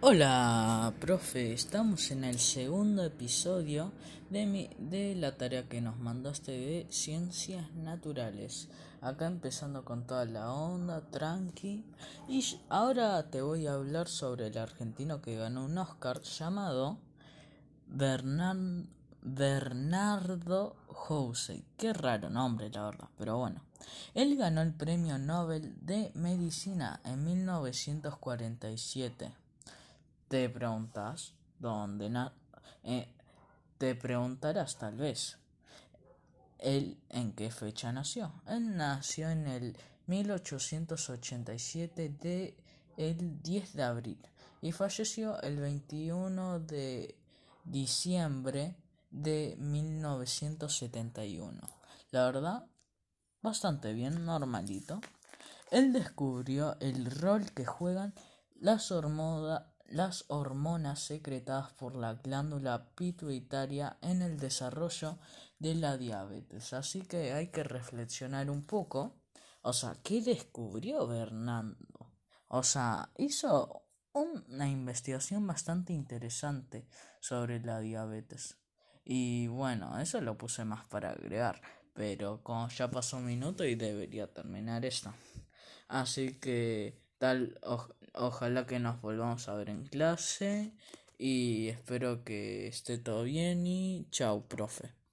Hola, profe, estamos en el segundo episodio de, mi, de la tarea que nos mandaste de ciencias naturales. Acá empezando con toda la onda, tranqui. Y ahora te voy a hablar sobre el argentino que ganó un Oscar llamado Bernard, Bernardo Housey. Qué raro nombre, la verdad, pero bueno. Él ganó el Premio Nobel de Medicina en 1947. Te preguntas dónde na eh, te preguntarás tal vez él en qué fecha nació. Él nació en el 1887 de el 10 de abril y falleció el 21 de diciembre de 1971. La verdad, bastante bien, normalito. Él descubrió el rol que juegan las hormonas las hormonas secretadas por la glándula pituitaria en el desarrollo de la diabetes. Así que hay que reflexionar un poco. O sea, ¿qué descubrió Bernardo? O sea, hizo una investigación bastante interesante sobre la diabetes. Y bueno, eso lo puse más para agregar. Pero como ya pasó un minuto y debería terminar esto. Así que tal, ojalá que nos volvamos a ver en clase y espero que esté todo bien y chao, profe.